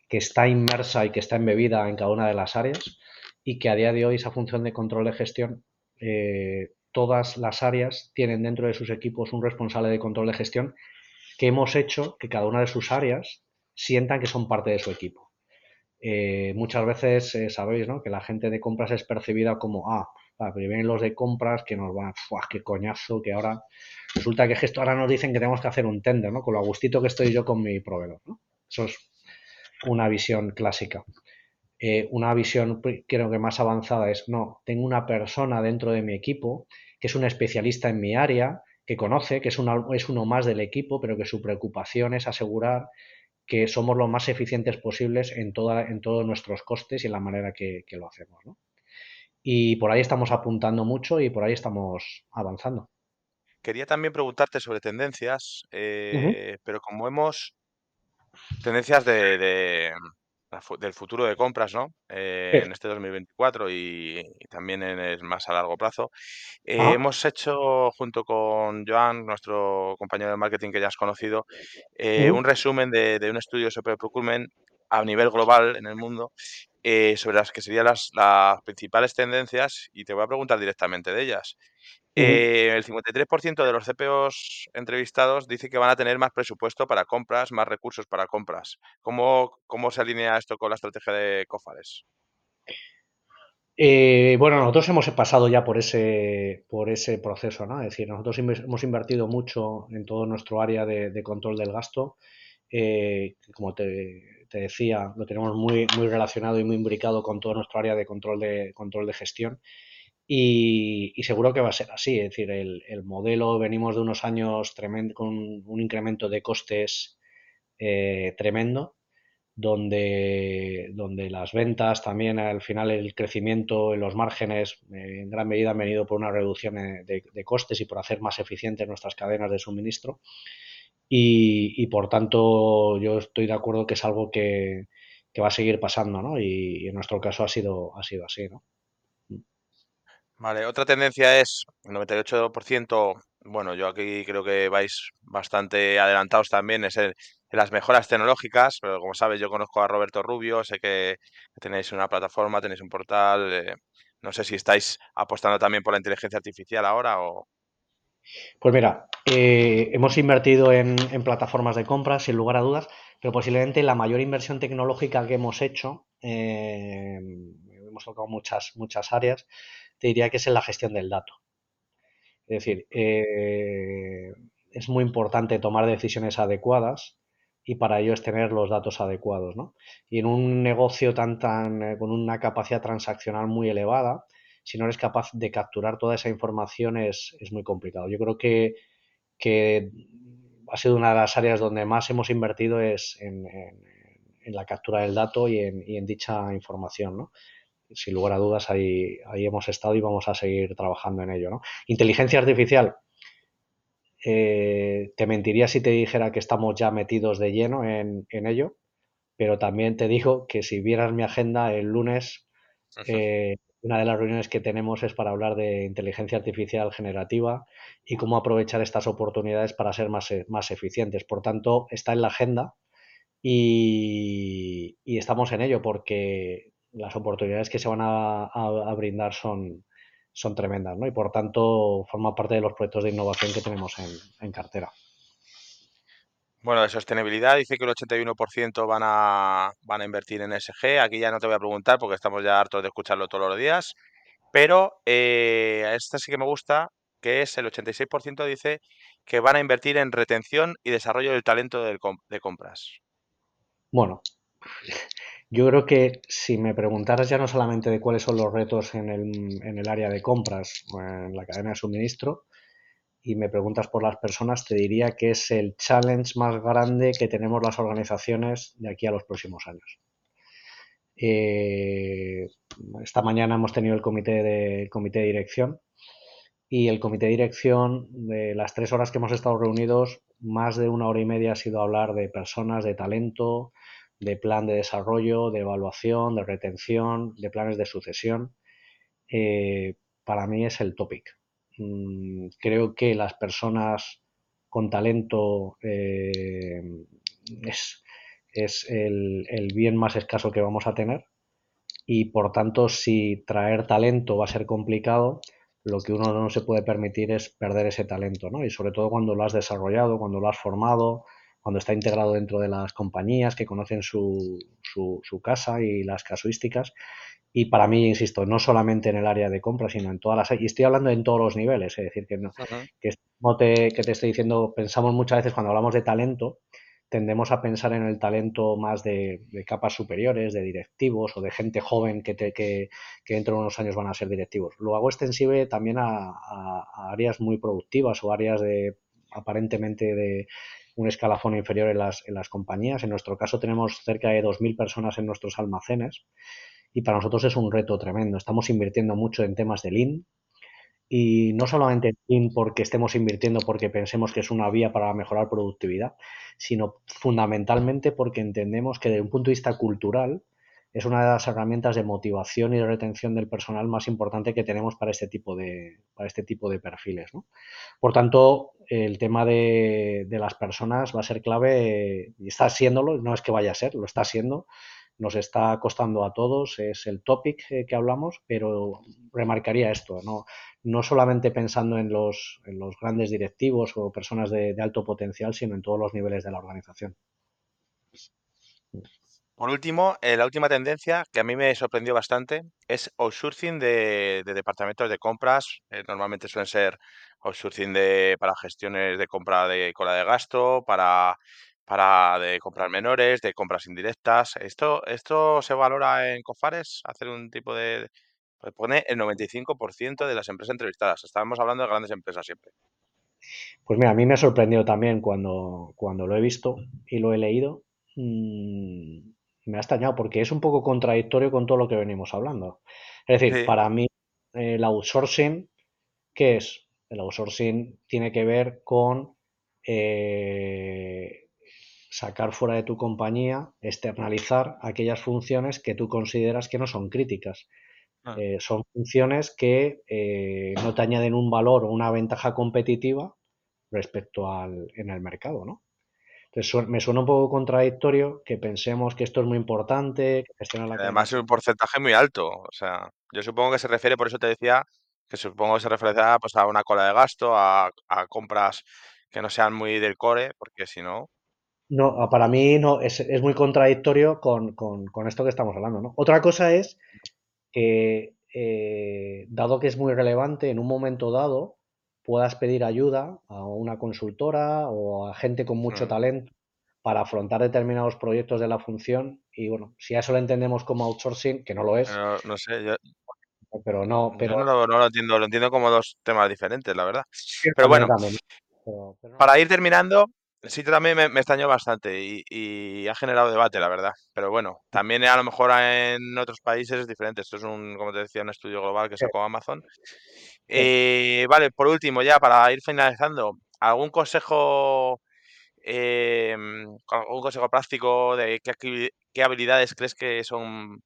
que está inmersa y que está embebida en cada una de las áreas y que a día de hoy esa función de control de gestión, eh, todas las áreas tienen dentro de sus equipos un responsable de control de gestión que hemos hecho que cada una de sus áreas sientan que son parte de su equipo. Eh, muchas veces eh, sabéis ¿no? que la gente de compras es percibida como, ah, pero vienen los de compras que nos van, ¡fuah, qué coñazo! Que ahora resulta que esto ahora nos dicen que tenemos que hacer un tender, ¿no? Con lo agustito que estoy yo con mi proveedor, ¿no? Eso es una visión clásica. Eh, una visión, creo que más avanzada es, no, tengo una persona dentro de mi equipo que es un especialista en mi área, que conoce, que es, es uno más del equipo, pero que su preocupación es asegurar que somos lo más eficientes posibles en, toda, en todos nuestros costes y en la manera que, que lo hacemos. ¿no? Y por ahí estamos apuntando mucho y por ahí estamos avanzando. Quería también preguntarte sobre tendencias, eh, pero como hemos tendencias de, del futuro de compras, ¿no? Eh, en este 2024 y, también en el más a largo plazo. Eh, hemos hecho, junto con Joan, nuestro compañero de marketing que ya has conocido, un resumen de, de, un estudio sobre procurement a nivel global en el mundo eh, sobre las que serían las, principales tendencias y te voy a preguntar directamente de ellas. Eh, el 53% de los CPOs entrevistados dice que van a tener más presupuesto para compras, más recursos para compras. ¿Cómo, cómo se alinea esto con la estrategia de Cofales? Eh, bueno, nosotros hemos pasado ya por ese, por ese proceso, ¿no? Es decir, nosotros hemos invertido mucho en todo nuestro área de, control del gasto. Como te, te decía, lo tenemos muy, muy relacionado y muy imbricado con todo nuestro área de control de, control de gestión. Y, seguro que va a ser así, es decir, el, modelo, venimos de unos años tremendo, con un incremento de costes eh, tremendo, donde, donde las ventas también al final el crecimiento en los márgenes eh, en gran medida han venido por una reducción eh, de, costes y por hacer más eficientes nuestras cadenas de suministro. Y, por tanto yo estoy de acuerdo que es algo que, va a seguir pasando, ¿no? Y, en nuestro caso ha sido, ha sido así, ¿no? Vale, otra tendencia es el 98%, bueno, yo aquí creo que vais bastante adelantados también, es el, las mejoras tecnológicas, pero como sabes, yo conozco a Roberto Rubio, sé que tenéis una plataforma, tenéis un portal, eh, no sé si estáis apostando también por la inteligencia artificial ahora o... Pues mira, eh, hemos invertido en, plataformas de compra, sin lugar a dudas, pero posiblemente la mayor inversión tecnológica que hemos hecho, eh, hemos tocado muchas, muchas áreas, te diría que es en la gestión del dato. Es decir, eh, es muy importante tomar decisiones adecuadas y para ello es tener los datos adecuados. ¿no? Y en un negocio tan, tan, con una capacidad transaccional muy elevada, si no eres capaz de capturar toda esa información es, muy complicado. Yo creo que, ha sido una de las áreas donde más hemos invertido es en, la captura del dato y en, dicha información, ¿no? Sin lugar a dudas, ahí, ahí hemos estado y vamos a seguir trabajando en ello, ¿no? Inteligencia artificial. Eh, te mentiría si te dijera que estamos ya metidos de lleno en, ello, pero también te digo que si vieras mi agenda el lunes, una de las reuniones que tenemos es para hablar de inteligencia artificial generativa y cómo aprovechar estas oportunidades para ser más, e, más eficientes. Por tanto, está en la agenda y, estamos en ello porque las oportunidades que se van a, brindar son, son tremendas, ¿no? Y por tanto, forma parte de los proyectos de innovación que tenemos en, cartera. Bueno, de sostenibilidad dice que el 81% van a, van a invertir en SG. Aquí ya no te voy a preguntar porque estamos ya hartos de escucharlo todos los días. Pero eh, esta sí que me gusta, que es el 86% dice que van a invertir en retención y desarrollo del talento de compras. Bueno, yo creo que si me preguntaras ya no solamente de cuáles son los retos en el, área de compras o en la cadena de suministro, y me preguntas por las personas, te diría que es el challenge más grande que tenemos las organizaciones de aquí a los próximos años. Eh, esta mañana hemos tenido el comité de, comité dirección y el comité de dirección, de las tres horas que hemos estado reunidos, más de una hora y media ha sido hablar de personas, de talento, de plan de desarrollo, de evaluación, de retención, de planes de sucesión, eh, para mí es el topic. Mm, creo que las personas con talento eh, es, el, el, bien más escaso que vamos a tener y por tanto si traer talento va a ser complicado, lo que uno no se puede permitir es perder ese talento, ¿no? Y sobre todo cuando lo has desarrollado, cuando lo has formado, cuando está integrado dentro de las compañías que conocen su, su, casa y las casuísticas. Y para mí, insisto, no solamente en el área de compra, sino en todas las... Y estoy hablando en todos los niveles, es decir, que, no, que, te, que te estoy diciendo, pensamos muchas veces cuando hablamos de talento, tendemos a pensar en el talento más de, capas superiores, de directivos o de gente joven que, que, dentro de unos años van a ser directivos. Lo hago extensible también a, a áreas muy productivas o áreas de aparentemente de, un escalafón inferior en las, en las compañías. En nuestro caso tenemos cerca de 2.000 personas en nuestros almacenes y para nosotros es un reto tremendo. Estamos invirtiendo mucho en temas de Lean y no solamente en Lean porque estemos invirtiendo porque pensemos que es una vía para mejorar productividad, sino fundamentalmente porque entendemos que desde un punto de vista cultural es una de las herramientas de motivación y de retención del personal más importante que tenemos para este tipo de, para este tipo de perfiles. Por tanto, el tema de, las personas va a ser clave y está siéndolo, no es que vaya a ser, lo está siendo, nos está costando a todos, es el topic eh, que hablamos, pero remarcaría esto, no, no solamente pensando en los, en los grandes directivos o personas de alto potencial, sino en todos los niveles de la organización. Por último, eh, la última tendencia que a mí me sorprendió bastante es outsourcing de, departamentos de compras. Eh, normalmente suelen ser outsourcing de, para gestiones de compra de cola de gasto, para, para de compras menores, de compras indirectas. ¿Esto, esto se valora en Cofares? Hacer un tipo de... Pues pone el 95% de las empresas entrevistadas. Estábamos hablando de grandes empresas siempre. Pues mira, a mí me ha sorprendido también cuando, cuando lo he visto y lo he leído. Mm, me ha extrañado porque es un poco contradictorio con todo lo que venimos hablando. Es decir, para mí el outsourcing, ¿qué es? El outsourcing tiene que ver con eh, sacar fuera de tu compañía, externalizar aquellas funciones que tú consideras que no son críticas. Ah. Eh, son funciones que eh, no te añaden un valor o una ventaja competitiva respecto al en el mercado, ¿no? me suena un poco contradictorio que pensemos que esto es muy importante, que la Además es un porcentaje muy alto. O sea, yo supongo que se refiere, por eso te decía, que supongo que se refiere a, pues, a una cola de gasto, a, compras que no sean muy del core, porque si no... No, para mí no, es, muy contradictorio con, esto que estamos hablando. ¿no? Otra cosa es que, eh, dado que es muy relevante, en un momento dado, puedas pedir ayuda a una consultora o a gente con mucho talento para afrontar determinados proyectos de la función y bueno, si a eso lo entendemos como outsourcing, que no lo es. no sé, yo, pero no, pero no, lo entiendo, lo entiendo como dos temas diferentes, la verdad. pero bueno, para ir terminando, el sitio también me, extrañó bastante y, ha generado debate, la verdad. Pero bueno, también a lo mejor en otros países es diferente. Esto es un, como te decía, un estudio global que sacó Amazon. Eh, vale, por último, ya para ir finalizando, ¿algún consejo, em, algún consejo práctico de qué, habilidades crees que son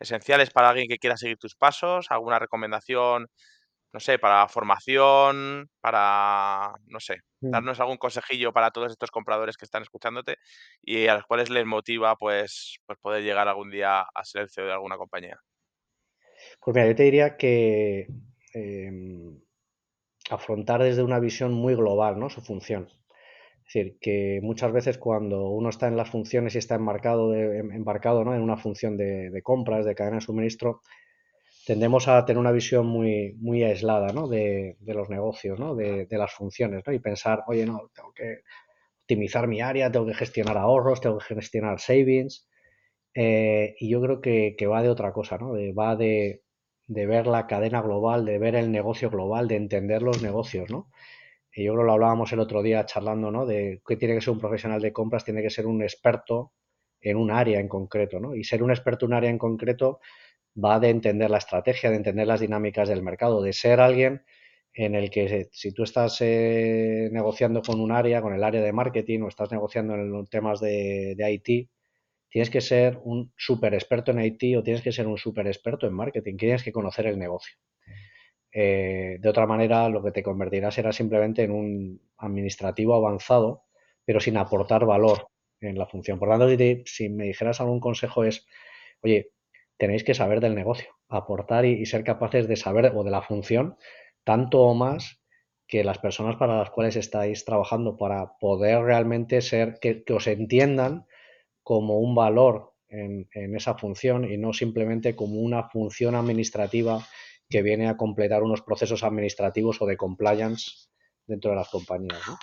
esenciales para alguien que quiera seguir tus pasos? ¿Alguna recomendación, no sé, para formación, para, no sé, Mm. darnos algún consejillo para todos estos compradores que están escuchándote y a los cuales les motiva pues, pues poder llegar algún día a ser el CEO de alguna compañía? Pues mira, yo te diría que em, afrontar desde una visión muy global, ¿no? Su función. Es decir, que muchas veces cuando uno está en las funciones y está embarcado, de- em- embarcado, ¿no? en una función de, de compras, de cadena de suministro, tendemos a tener una visión muy, muy aislada, ¿no? de, de los negocios, ¿no? de, de las funciones, ¿no? y pensar, oye, no, tengo que optimizar mi área, tengo que gestionar ahorros, tengo que gestionar savings, eh, y yo creo que, que va de otra cosa, ¿no? De- va de, de ver la cadena global, de ver el negocio global, de entender los negocios, ¿no? Y yo creo que lo hablábamos el otro día charlando, ¿no? De que tiene que ser un profesional de compras, tiene que ser un experto en un área en concreto, ¿no? Y ser un experto en un área en concreto va de entender la estrategia, de entender las dinámicas del mercado, de ser alguien en el que si tú estás eh, negociando con un área, con el área de marketing o estás negociando en temas de, IT, tienes que ser un súper experto en IT o tienes que ser un súper experto en marketing, tienes que conocer el negocio. Eh, de otra manera, lo que te convertirás será simplemente en un administrativo avanzado, pero sin aportar valor en la función. Por tanto, si me dijeras algún consejo es, oye, tenéis que saber del negocio, aportar y, ser capaces de saber o de la función tanto o más que las personas para las cuales estáis trabajando para poder realmente ser, que, que os entiendan como un valor en, en, esa función y no simplemente como una función administrativa que viene a completar unos procesos administrativos o de compliance dentro de las compañías. ¿no?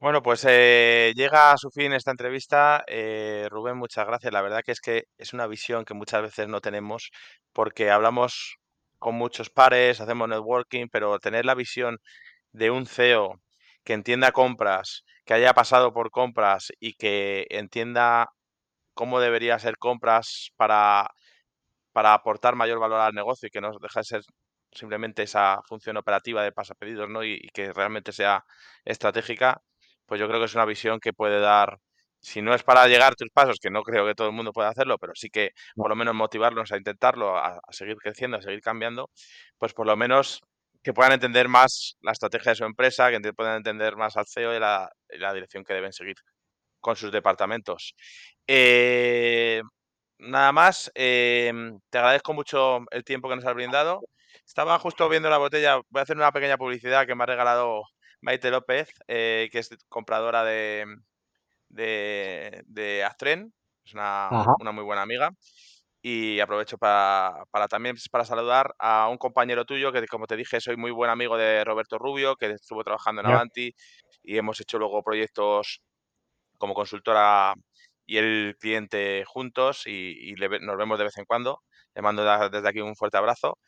Bueno, pues eh, llega a su fin esta entrevista. Eh, Rubén, muchas gracias. La verdad que es que es una visión que muchas veces no tenemos porque hablamos con muchos pares, hacemos networking, pero tener la visión de un CEO que entienda compras, que haya pasado por compras y que entienda cómo debería ser compras para, para aportar mayor valor al negocio y que no deja de ser simplemente esa función operativa de pasapedidos, ¿no? Y, y que realmente sea estratégica, pues yo creo que es una visión que puede dar, si no es para llegar a tus pasos, que no creo que todo el mundo pueda hacerlo, pero sí que No, por lo menos motivarlos a intentarlo, a, a seguir creciendo, a seguir cambiando, pues por lo menos que puedan entender más la estrategia de su empresa, que puedan entender más al CEO y la, y la dirección que deben seguir con sus departamentos. Eh, nada más, eh, te agradezco mucho el tiempo que nos has brindado. Estaba justo viendo la botella, voy a hacer una pequeña publicidad que me ha regalado Maite López, eh, que es compradora de, de, de Astren, es una, muy buena amiga. Y aprovecho para, para, también para saludar a un compañero tuyo que, como te dije, soy muy buen amigo de Roberto Rubio, que estuvo trabajando en. Avanti y hemos hecho luego proyectos como consultora y el cliente juntos y, y le, nos vemos de vez en cuando. Le mando desde aquí un fuerte abrazo.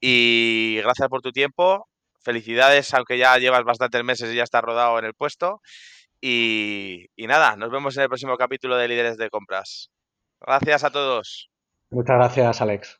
Y gracias por tu tiempo. Felicidades, aunque ya llevas bastantes meses y ya estás rodado en el puesto. Y, y nada, nos vemos en el próximo capítulo de Líderes de Compras. Gracias a todos. Muchas gracias, Alex.